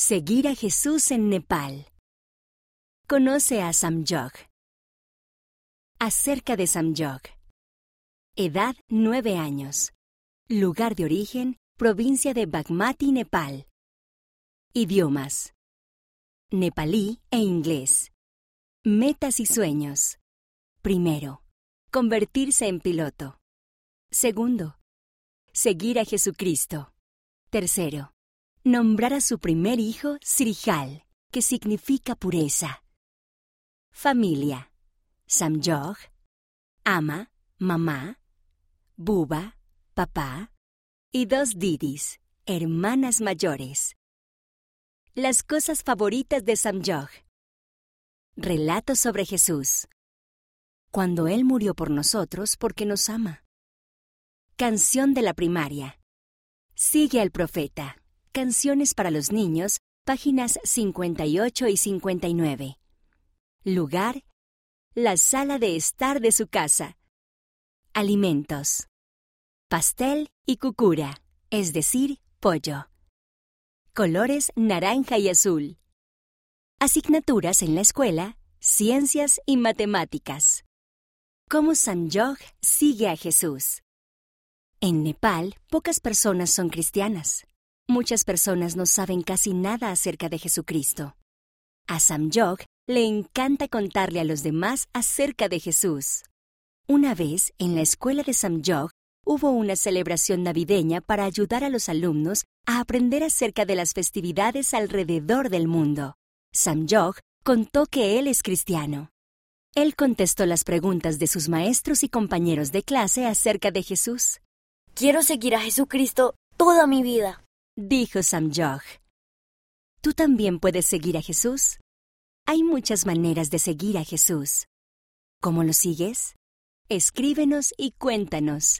Seguir a Jesús en Nepal. Conoce a Samyog. Acerca de Samyog. Edad 9 años. Lugar de origen, provincia de Bagmati, Nepal. Idiomas. Nepalí e inglés. Metas y sueños. Primero, convertirse en piloto. Segundo, seguir a Jesucristo. Tercero, nombrar a su primer hijo Srihal, que significa pureza. Familia. Samjog, ama, mamá, buba, papá y dos didis, hermanas mayores. Las cosas favoritas de Samjog. Relato sobre Jesús. Cuando Él murió por nosotros porque nos ama. Canción de la primaria. Sigue al profeta. Canciones para los niños, páginas 58 y 59. Lugar. La sala de estar de su casa. Alimentos. Pastel y cucura, es decir, pollo. Colores naranja y azul. Asignaturas en la escuela, ciencias y matemáticas. ¿Cómo Sanjog sigue a Jesús? En Nepal, pocas personas son cristianas. Muchas personas no saben casi nada acerca de Jesucristo. A Samjog le encanta contarle a los demás acerca de Jesús. Una vez, en la escuela de Samjog, hubo una celebración navideña para ayudar a los alumnos a aprender acerca de las festividades alrededor del mundo. Samjog contó que él es cristiano. Él contestó las preguntas de sus maestros y compañeros de clase acerca de Jesús. Quiero seguir a Jesucristo toda mi vida, dijo Samjog. ¿Tú también puedes seguir a Jesús? Hay muchas maneras de seguir a Jesús. ¿Cómo lo sigues? Escríbenos y cuéntanos.